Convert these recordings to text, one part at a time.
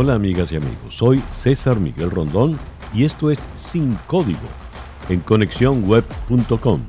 Hola amigas y amigos, soy César Miguel Rondón y esto es Sin Código en conexiónweb.com,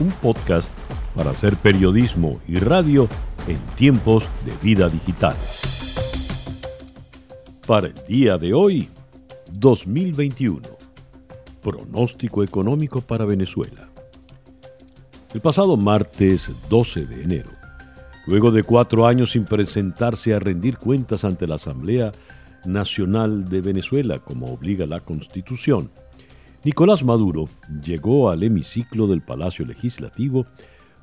un podcast para hacer periodismo y radio en tiempos de vida digital. Para el día de hoy, 2021. Pronóstico económico para Venezuela. El pasado martes 12 de enero, luego de cuatro años sin presentarse a rendir cuentas ante la Asamblea Nacional de Venezuela, como obliga la Constitución, Nicolás Maduro llegó al hemiciclo del Palacio Legislativo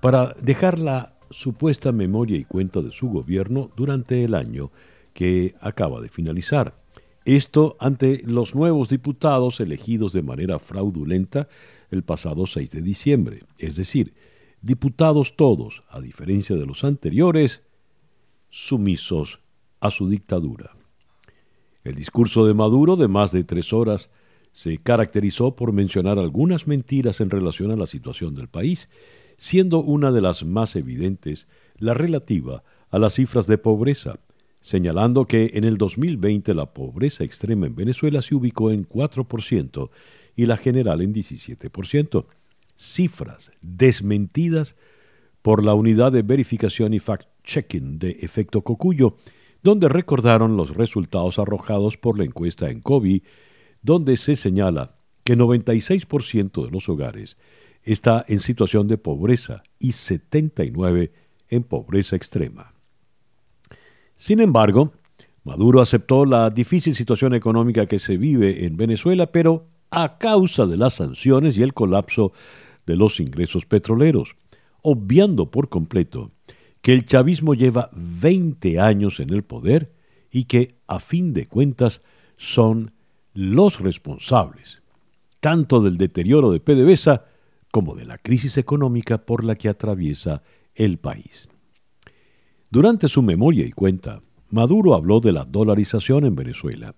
para dejar la supuesta memoria y cuenta de su gobierno durante el año que acaba de finalizar. Esto ante los nuevos diputados elegidos de manera fraudulenta el pasado 6 de diciembre, es decir, diputados todos, a diferencia de los anteriores, sumisos a su dictadura. El discurso de Maduro, de más de tres horas, se caracterizó por mencionar algunas mentiras en relación a la situación del país, siendo una de las más evidentes la relativa a las cifras de pobreza, señalando que en el 2020 la pobreza extrema en Venezuela se ubicó en 4% y la general en 17%, cifras desmentidas por la unidad de verificación y fact-checking de efecto Cocuyo, donde recordaron los resultados arrojados por la encuesta en COVID, donde se señala que 96% de los hogares está en situación de pobreza y 79% en pobreza extrema. Sin embargo, Maduro aceptó la difícil situación económica que se vive en Venezuela, pero a causa de las sanciones y el colapso de los ingresos petroleros, obviando por completo que el chavismo lleva 20 años en el poder y que, a fin de cuentas, son los responsables, tanto del deterioro de PDVSA como de la crisis económica por la que atraviesa el país. Durante su memoria y cuenta, Maduro habló de la dolarización en Venezuela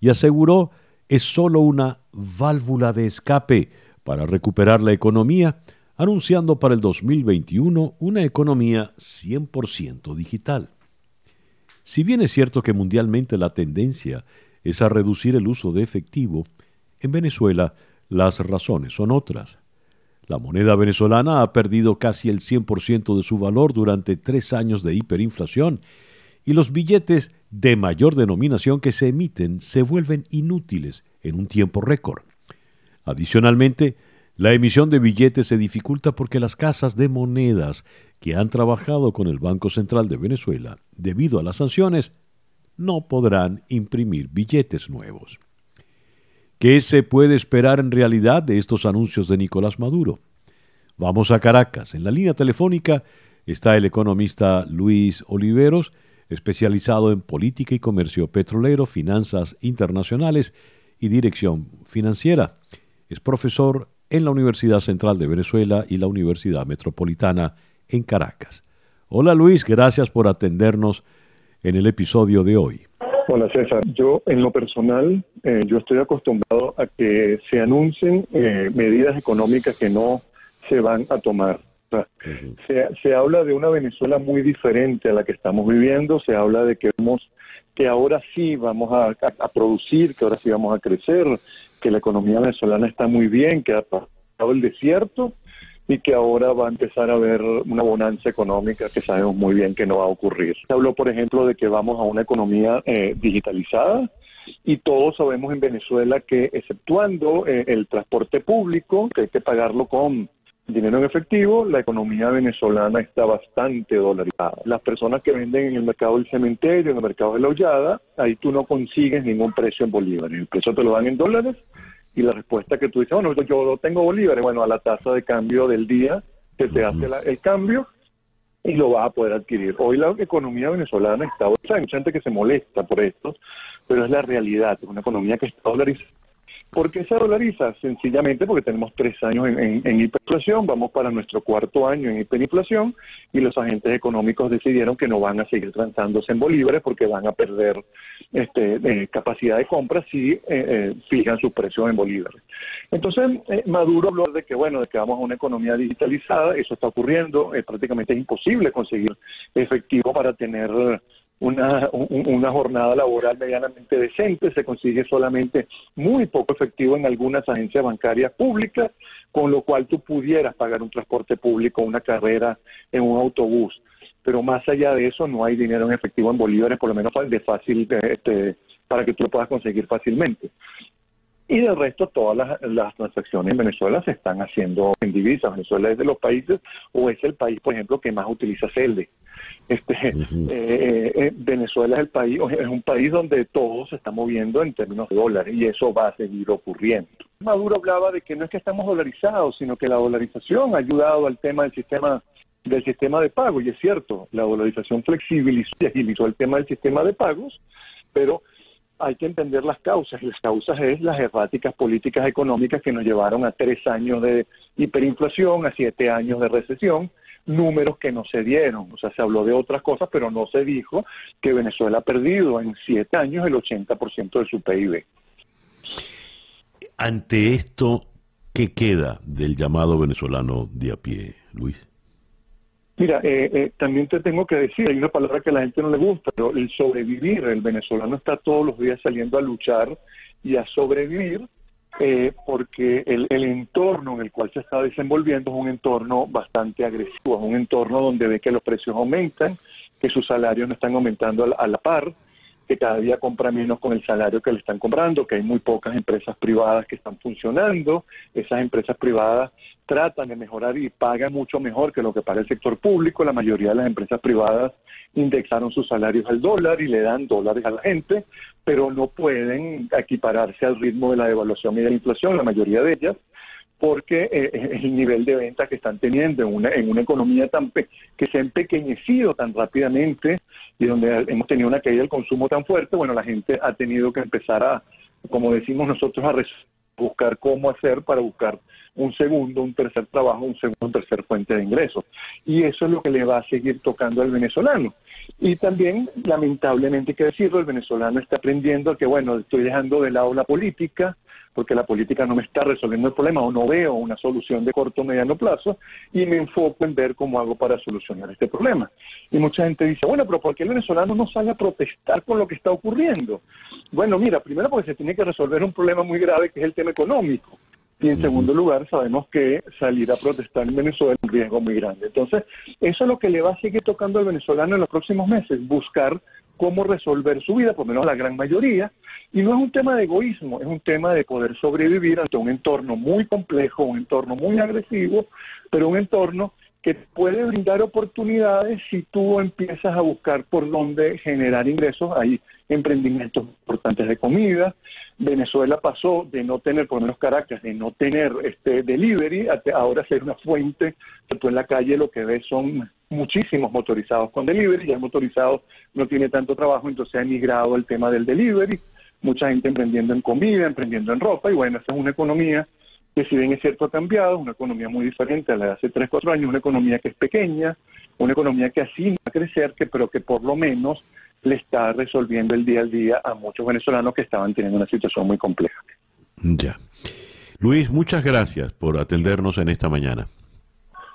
y aseguró es solo una válvula de escape para recuperar la economía anunciando para el 2021 una economía 100% digital. Si bien es cierto que mundialmente la tendencia es a reducir el uso de efectivo, en Venezuela las razones son otras. La moneda venezolana ha perdido casi el 100% de su valor durante tres años de hiperinflación y los billetes de mayor denominación que se emiten se vuelven inútiles en un tiempo récord. Adicionalmente, la emisión de billetes se dificulta porque las casas de monedas que han trabajado con el Banco Central de Venezuela debido a las sanciones no podrán imprimir billetes nuevos. ¿Qué se puede esperar en realidad de estos anuncios de Nicolás Maduro? Vamos a Caracas. En la línea telefónica está el economista Luis Oliveros, especializado en política y comercio petrolero, finanzas internacionales y dirección financiera. Es profesor en la Universidad Central de Venezuela y la Universidad Metropolitana en Caracas. Hola Luis, gracias por atendernos en el episodio de hoy. Hola César, yo en lo personal, eh, yo estoy acostumbrado a que se anuncien eh, medidas económicas que no se van a tomar. se, se, habla de una Venezuela muy diferente a la que estamos viviendo, se habla de que, vamos, que ahora sí vamos a, producir, que ahora sí vamos a crecer, que la economía venezolana está muy bien, que ha pasado el desierto y que ahora va a empezar a haber una bonanza económica que sabemos muy bien que no va a ocurrir. Se habló, por ejemplo, de que vamos a una economía eh, digitalizada y todos sabemos en Venezuela que, exceptuando eh, el transporte público, que hay que pagarlo con dinero en efectivo, la economía venezolana está bastante dolarizada. Las personas que venden en el mercado del cementerio, en el mercado de la hollada, ahí tú no consigues ningún precio en bolívares. El precio te lo dan en dólares y la respuesta que tú dices, bueno, yo tengo bolívares, bueno, a la tasa de cambio del día que te hace el cambio y lo vas a poder adquirir. Hoy la economía venezolana está, o sea, hay mucha gente que se molesta por esto, pero es la realidad, es una economía que está dolarizada ¿Por qué se dolariza? Sencillamente porque tenemos tres años en, hiperinflación, vamos para nuestro cuarto año en hiperinflación y los agentes económicos decidieron que no van a seguir transándose en bolívares porque van a perder este, eh, capacidad de compra si eh, eh, fijan sus precios en bolívares. Entonces, Maduro habló de que, bueno, de que vamos a una economía digitalizada, eso está ocurriendo, prácticamente es imposible conseguir efectivo para tener una, una jornada laboral medianamente decente, se consigue solamente muy poco efectivo en algunas agencias bancarias públicas, con lo cual tú pudieras pagar un transporte público, una carrera en un autobús. Pero más allá de eso, no hay dinero en efectivo en bolívares, por lo menos de fácil, este, para que tú lo puedas conseguir fácilmente. Y del resto, todas las, transacciones en Venezuela se están haciendo en divisas. Venezuela es de los países, o es el país, por ejemplo, que más utiliza CELDE. Este, eh, eh, Venezuela es el país, es un país donde todo se está moviendo en términos de dólares y eso va a seguir ocurriendo. Maduro hablaba de que no es que estamos dolarizados, sino que la dolarización ha ayudado al tema del sistema del sistema de pago y es cierto, la dolarización flexibilizó y agilizó el tema del sistema de pagos, pero hay que entender las causas, las causas es las erráticas políticas económicas que nos llevaron a tres años de hiperinflación, a siete años de recesión, números que no se dieron. O sea, se habló de otras cosas, pero no se dijo que Venezuela ha perdido en siete años el 80% de su PIB. Ante esto, ¿qué queda del llamado venezolano de a pie, Luis? Mira, eh, eh, también te tengo que decir, hay una palabra que a la gente no le gusta, pero el sobrevivir, el venezolano está todos los días saliendo a luchar y a sobrevivir eh, porque el, entorno en el cual se está desenvolviendo es un entorno bastante agresivo, es un entorno donde ve que los precios aumentan, que sus salarios no están aumentando a la par, que cada día compra menos con el salario que le están comprando, que hay muy pocas empresas privadas que están funcionando, esas empresas privadas tratan de mejorar y pagan mucho mejor que lo que paga el sector público, la mayoría de las empresas privadas indexaron sus salarios al dólar y le dan dólares a la gente, pero no pueden equipararse al ritmo de la devaluación y de la inflación, la mayoría de ellas, porque eh, eh, el nivel de venta que están teniendo en una, en una economía tan que se ha empequeñecido tan rápidamente y donde hemos tenido una caída del consumo tan fuerte, bueno, la gente ha tenido que empezar a, como decimos nosotros, a buscar cómo hacer para buscar un segundo, un tercer trabajo, un segundo, un tercer fuente de ingresos. Y eso es lo que le va a seguir tocando al venezolano. Y también, lamentablemente, hay que decirlo, el venezolano está aprendiendo que, bueno, estoy dejando de lado la política, porque la política no me está resolviendo el problema o no veo una solución de corto o mediano plazo y me enfoco en ver cómo hago para solucionar este problema. Y mucha gente dice, bueno, pero ¿por qué el venezolano no sale a protestar por lo que está ocurriendo? Bueno, mira, primero porque se tiene que resolver un problema muy grave que es el tema económico. Y en segundo lugar, sabemos que salir a protestar en Venezuela es un riesgo muy grande. Entonces, eso es lo que le va a seguir tocando al venezolano en los próximos meses, buscar cómo resolver su vida, por lo menos la gran mayoría, y no es un tema de egoísmo, es un tema de poder sobrevivir ante un entorno muy complejo, un entorno muy agresivo, pero un entorno que puede brindar oportunidades si tú empiezas a buscar por dónde generar ingresos. Hay emprendimientos importantes de comida. Venezuela pasó de no tener, por lo menos Caracas, de no tener este delivery, a ahora ser una fuente. Tú en la calle lo que ves son muchísimos motorizados con delivery, ya el motorizado no tiene tanto trabajo, entonces ha emigrado el tema del delivery mucha gente emprendiendo en comida, emprendiendo en ropa, y bueno, esa es una economía que si bien es cierto ha cambiado, una economía muy diferente a la de hace 3, 4 años, una economía que es pequeña, una economía que así va a crecer, que, pero que por lo menos le está resolviendo el día al día a muchos venezolanos que estaban teniendo una situación muy compleja. Ya. Luis, muchas gracias por atendernos en esta mañana.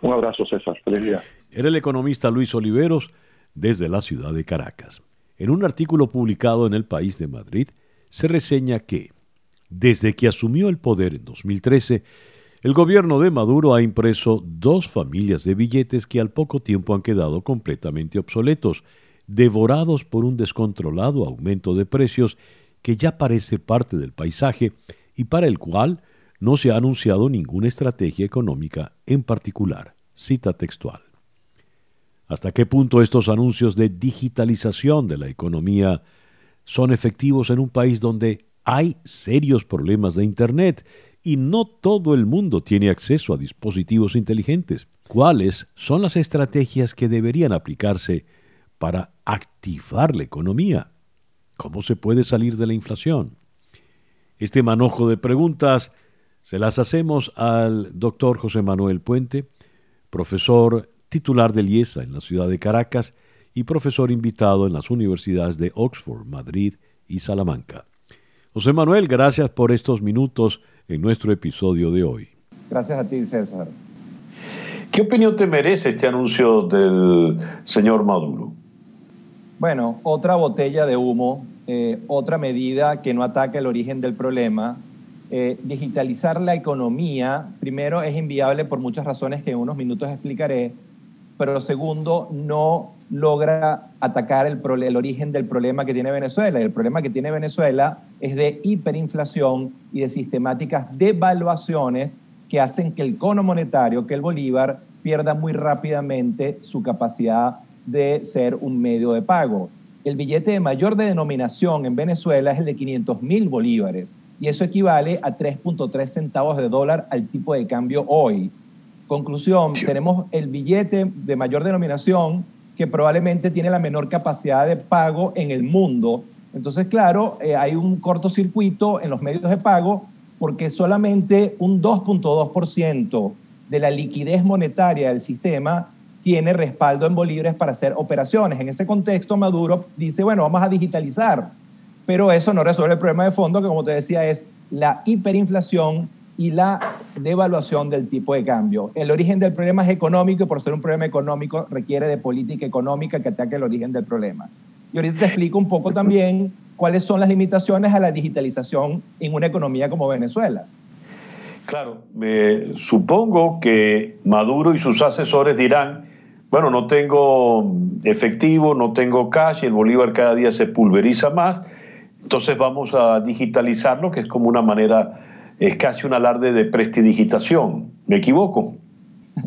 Un abrazo, César. Feliz día. Era el economista Luis Oliveros desde la ciudad de Caracas. En un artículo publicado en El País de Madrid, se reseña que, desde que asumió el poder en 2013, el gobierno de Maduro ha impreso dos familias de billetes que al poco tiempo han quedado completamente obsoletos, devorados por un descontrolado aumento de precios que ya parece parte del paisaje y para el cual no se ha anunciado ninguna estrategia económica en particular. Cita textual. ¿Hasta qué punto estos anuncios de digitalización de la economía son efectivos en un país donde hay serios problemas de Internet y no todo el mundo tiene acceso a dispositivos inteligentes. ¿Cuáles son las estrategias que deberían aplicarse para activar la economía? ¿Cómo se puede salir de la inflación? Este manojo de preguntas se las hacemos al doctor José Manuel Puente, profesor titular del IESA en la ciudad de Caracas, y profesor invitado en las universidades de Oxford, Madrid y Salamanca. José Manuel, gracias por estos minutos en nuestro episodio de hoy. Gracias a ti, César. ¿Qué opinión te merece este anuncio del señor Maduro? Bueno, otra botella de humo, eh, otra medida que no ataca el origen del problema. Eh, digitalizar la economía, primero, es inviable por muchas razones que en unos minutos explicaré, pero segundo, no logra atacar el, el, origen del problema que tiene Venezuela. Y el problema que tiene Venezuela es de hiperinflación y de sistemáticas devaluaciones que hacen que el cono monetario, que el bolívar, pierda muy rápidamente su capacidad de ser un medio de pago. El billete de mayor denominación en Venezuela es el de 500 mil bolívares y eso equivale a 3.3 centavos de dólar al tipo de cambio hoy. Conclusión, tenemos el billete de mayor denominación que probablemente tiene la menor capacidad de pago en el mundo. Entonces, claro, eh, hay un cortocircuito en los medios de pago porque solamente un 2.2% de la liquidez monetaria del sistema tiene respaldo en bolívares para hacer operaciones. En ese contexto, Maduro dice, bueno, vamos a digitalizar, pero eso no resuelve el problema de fondo, que como te decía es la hiperinflación y la devaluación del tipo de cambio. El origen del problema es económico y por ser un problema económico requiere de política económica que ataque el origen del problema. Y ahorita te explico un poco también cuáles son las limitaciones a la digitalización en una economía como Venezuela. Claro, me supongo que Maduro y sus asesores dirán, bueno, no tengo efectivo, no tengo cash, el bolívar cada día se pulveriza más, entonces vamos a digitalizarlo, que es como una manera, es casi un alarde de prestidigitación. ¿Me equivoco?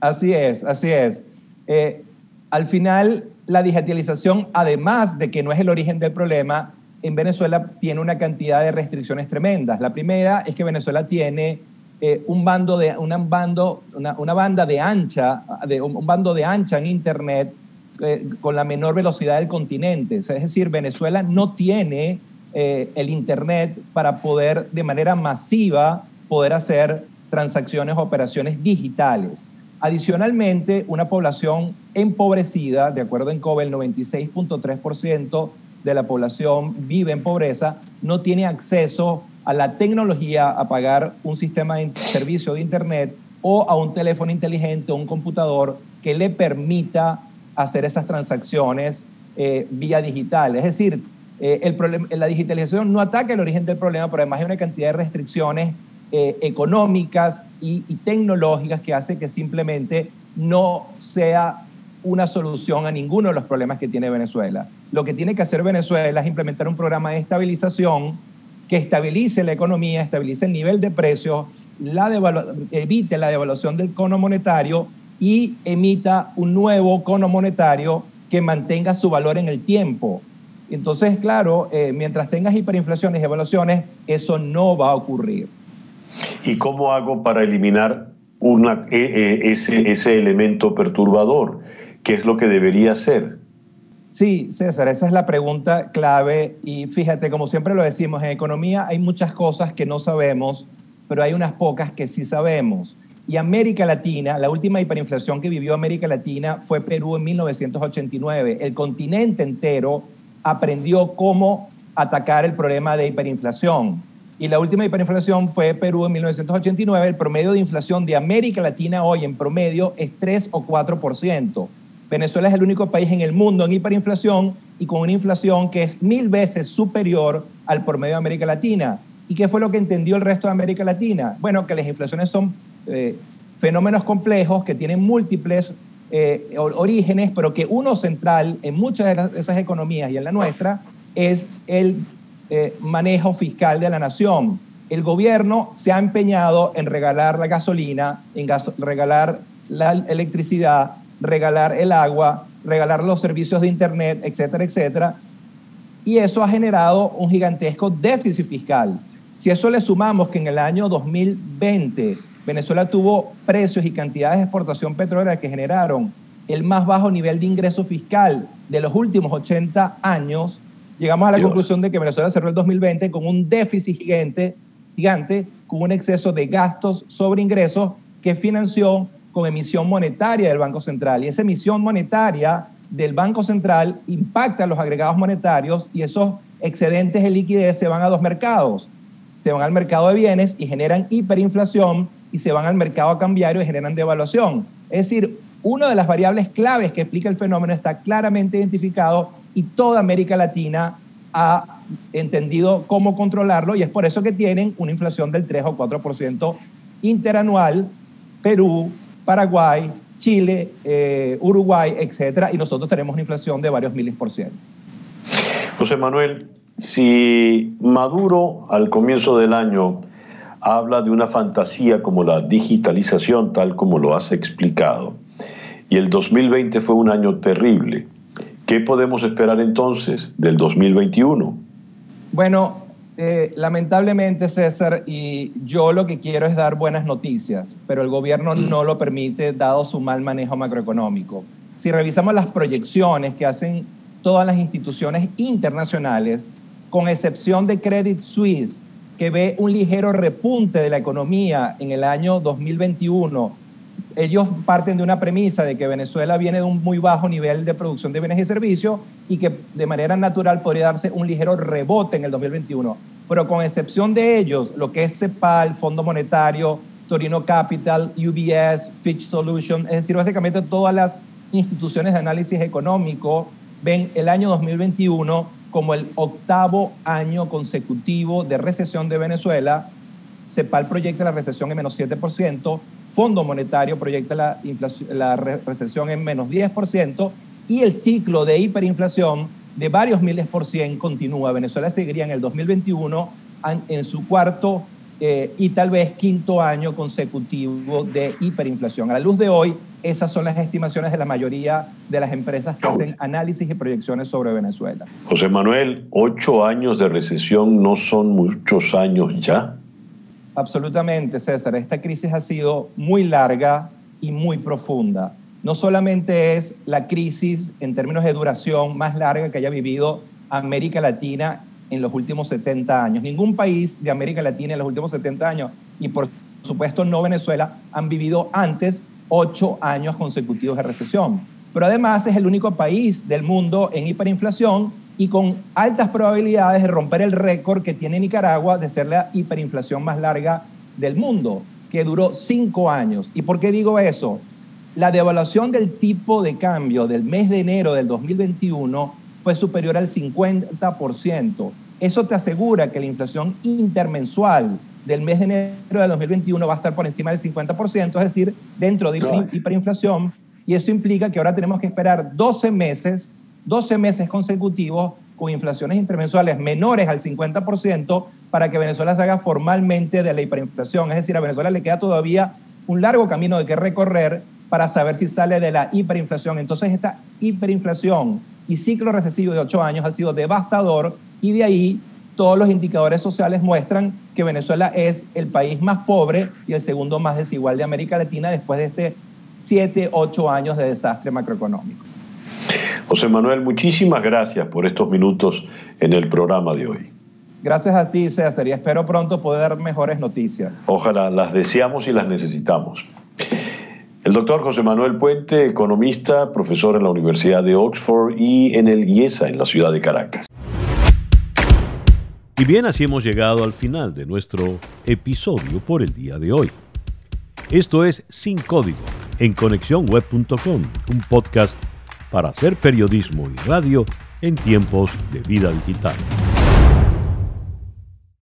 Así es, así es. Eh, al final, la digitalización, además de que no es el origen del problema, en Venezuela tiene una cantidad de restricciones tremendas. La primera es que Venezuela tiene eh, un bando de, una, bando, una, banda de ancha, un, bando de ancha en Internet eh, con la menor velocidad del continente. Es decir, Venezuela no tiene eh, el Internet para poder de manera masiva poder hacer transacciones, operaciones digitales. Adicionalmente, una población empobrecida, de acuerdo en COBE, el 96.3% de la población vive en pobreza, no tiene acceso a la tecnología, a pagar un sistema de servicio de Internet o a un teléfono inteligente o un computador que le permita hacer esas transacciones eh, vía digital. Es decir, eh, el problema, la digitalización no ataca el origen del problema, pero además hay una cantidad de restricciones eh, económicas y, y, tecnológicas que hace que simplemente no sea una solución a ninguno de los problemas que tiene Venezuela. Lo que tiene que hacer Venezuela es implementar un programa de estabilización que estabilice la economía, estabilice el nivel de precios, evite la devaluación del cono monetario y emita un nuevo cono monetario que mantenga su valor en el tiempo. Entonces, claro, eh, mientras tengas hiperinflaciones y devaluaciones, eso no va a ocurrir. ¿Y cómo hago para eliminar una, e, e, ese, ese elemento perturbador? ¿Qué es lo que debería hacer? Sí, César, esa es la pregunta clave y fíjate, como siempre lo decimos, en economía hay muchas cosas que no sabemos, pero hay unas pocas que sí sabemos. Y América Latina, la última hiperinflación que vivió América Latina fue Perú en 1989. El continente entero aprendió cómo atacar el problema de hiperinflación. Y la última hiperinflación fue Perú en 1989. El promedio de inflación de América Latina hoy en promedio es 3 o 4%. Venezuela es el único país en el mundo en hiperinflación y con una inflación que es mil veces superior al promedio de América Latina. ¿Y qué fue lo que entendió el resto de América Latina? Bueno, que las inflaciones son eh, fenómenos complejos que tienen múltiples eh, orígenes, pero que uno central en muchas de esas economías y en la nuestra es el eh, manejo fiscal de la nación. El gobierno se ha empeñado en regalar la gasolina, en regalar la electricidad, regalar el agua, regalar los servicios de Internet, etcétera, etcétera. Y eso ha generado un gigantesco déficit fiscal. Si eso le sumamos que en el año 2020 Venezuela tuvo precios y cantidades de exportación petrolera que generaron el más bajo nivel de ingreso fiscal de los últimos 80 años, llegamos a la conclusión de que Venezuela cerró el 2020 con un déficit gigante, gigante, con un exceso de gastos sobre ingresos que financió con emisión monetaria del Banco Central. Y esa emisión monetaria del Banco Central impacta los agregados monetarios y esos excedentes de liquidez se van a dos mercados. Se van al mercado de bienes y generan hiperinflación y se van al mercado cambiario y generan devaluación. Es decir, una de las variables claves que explica el fenómeno está claramente identificado y toda América Latina ha entendido cómo controlarlo y es por eso que tienen una inflación del 3 o 4% interanual, Perú, Paraguay, Chile, eh, Uruguay, etcétera, y nosotros tenemos una inflación de varios miles por ciento. José Manuel, si Maduro al comienzo del año habla de una fantasía como la digitalización, tal como lo has explicado, y el 2020 fue un año terrible, ¿qué podemos esperar entonces del 2021? Bueno, eh, lamentablemente, César, y yo lo que quiero es dar buenas noticias, pero el gobierno mm. no lo permite dado su mal manejo macroeconómico. Si revisamos las proyecciones que hacen todas las instituciones internacionales, con excepción de Credit Suisse, que ve un ligero repunte de la economía en el año 2021 ellos parten de una premisa de que Venezuela viene de un muy bajo nivel de producción de bienes y servicios y que de manera natural podría darse un ligero rebote en el 2021. Pero con excepción de ellos, lo que es CEPAL, Fondo Monetario, Torino Capital, UBS, Fitch Solutions, es decir, básicamente todas las instituciones de análisis económico ven el año 2021 como el octavo año consecutivo de recesión de Venezuela. CEPAL proyecta la recesión en menos 7%, Fondo Monetario proyecta la, recesión en menos 10% y el ciclo de hiperinflación de varios miles por cien continúa. Venezuela seguiría en el 2021 en su cuarto eh, y tal vez quinto año consecutivo de hiperinflación. A la luz de hoy, esas son las estimaciones de la mayoría de las empresas que hacen análisis y proyecciones sobre Venezuela. José Manuel, ocho años de recesión no son muchos años ya. Absolutamente, César. Esta crisis ha sido muy larga y muy profunda. No solamente es la crisis en términos de duración más larga que haya vivido América Latina en los últimos 70 años. Ningún país de América Latina en los últimos 70 años, y por supuesto no Venezuela, han vivido antes ocho años consecutivos de recesión. Pero además es el único país del mundo en hiperinflación y con altas probabilidades de romper el récord que tiene Nicaragua de ser la hiperinflación más larga del mundo, que duró cinco años. ¿Y por qué digo eso? La devaluación del tipo de cambio del mes de enero del 2021 fue superior al 50%. Eso te asegura que la inflación intermensual del mes de enero del 2021 va a estar por encima del 50%, es decir, dentro de hiperinflación. Y eso implica que ahora tenemos que esperar 12 meses 12 meses consecutivos con inflaciones intermensuales menores al 50% para que Venezuela se haga formalmente de la hiperinflación. Es decir, a Venezuela le queda todavía un largo camino de que recorrer para saber si sale de la hiperinflación. Entonces, esta hiperinflación y ciclo recesivo de ocho años ha sido devastador y de ahí todos los indicadores sociales muestran que Venezuela es el país más pobre y el segundo más desigual de América Latina después de este siete, ocho años de desastre macroeconómico. José Manuel, muchísimas gracias por estos minutos en el programa de hoy. Gracias a ti, César, y espero pronto poder dar mejores noticias. Ojalá, las deseamos y las necesitamos. El doctor José Manuel Puente, economista, profesor en la Universidad de Oxford y en el IESA en la ciudad de Caracas. Y bien, así hemos llegado al final de nuestro episodio por el día de hoy. Esto es Sin Código en conexiónweb.com, un podcast para hacer periodismo y radio en tiempos de vida digital.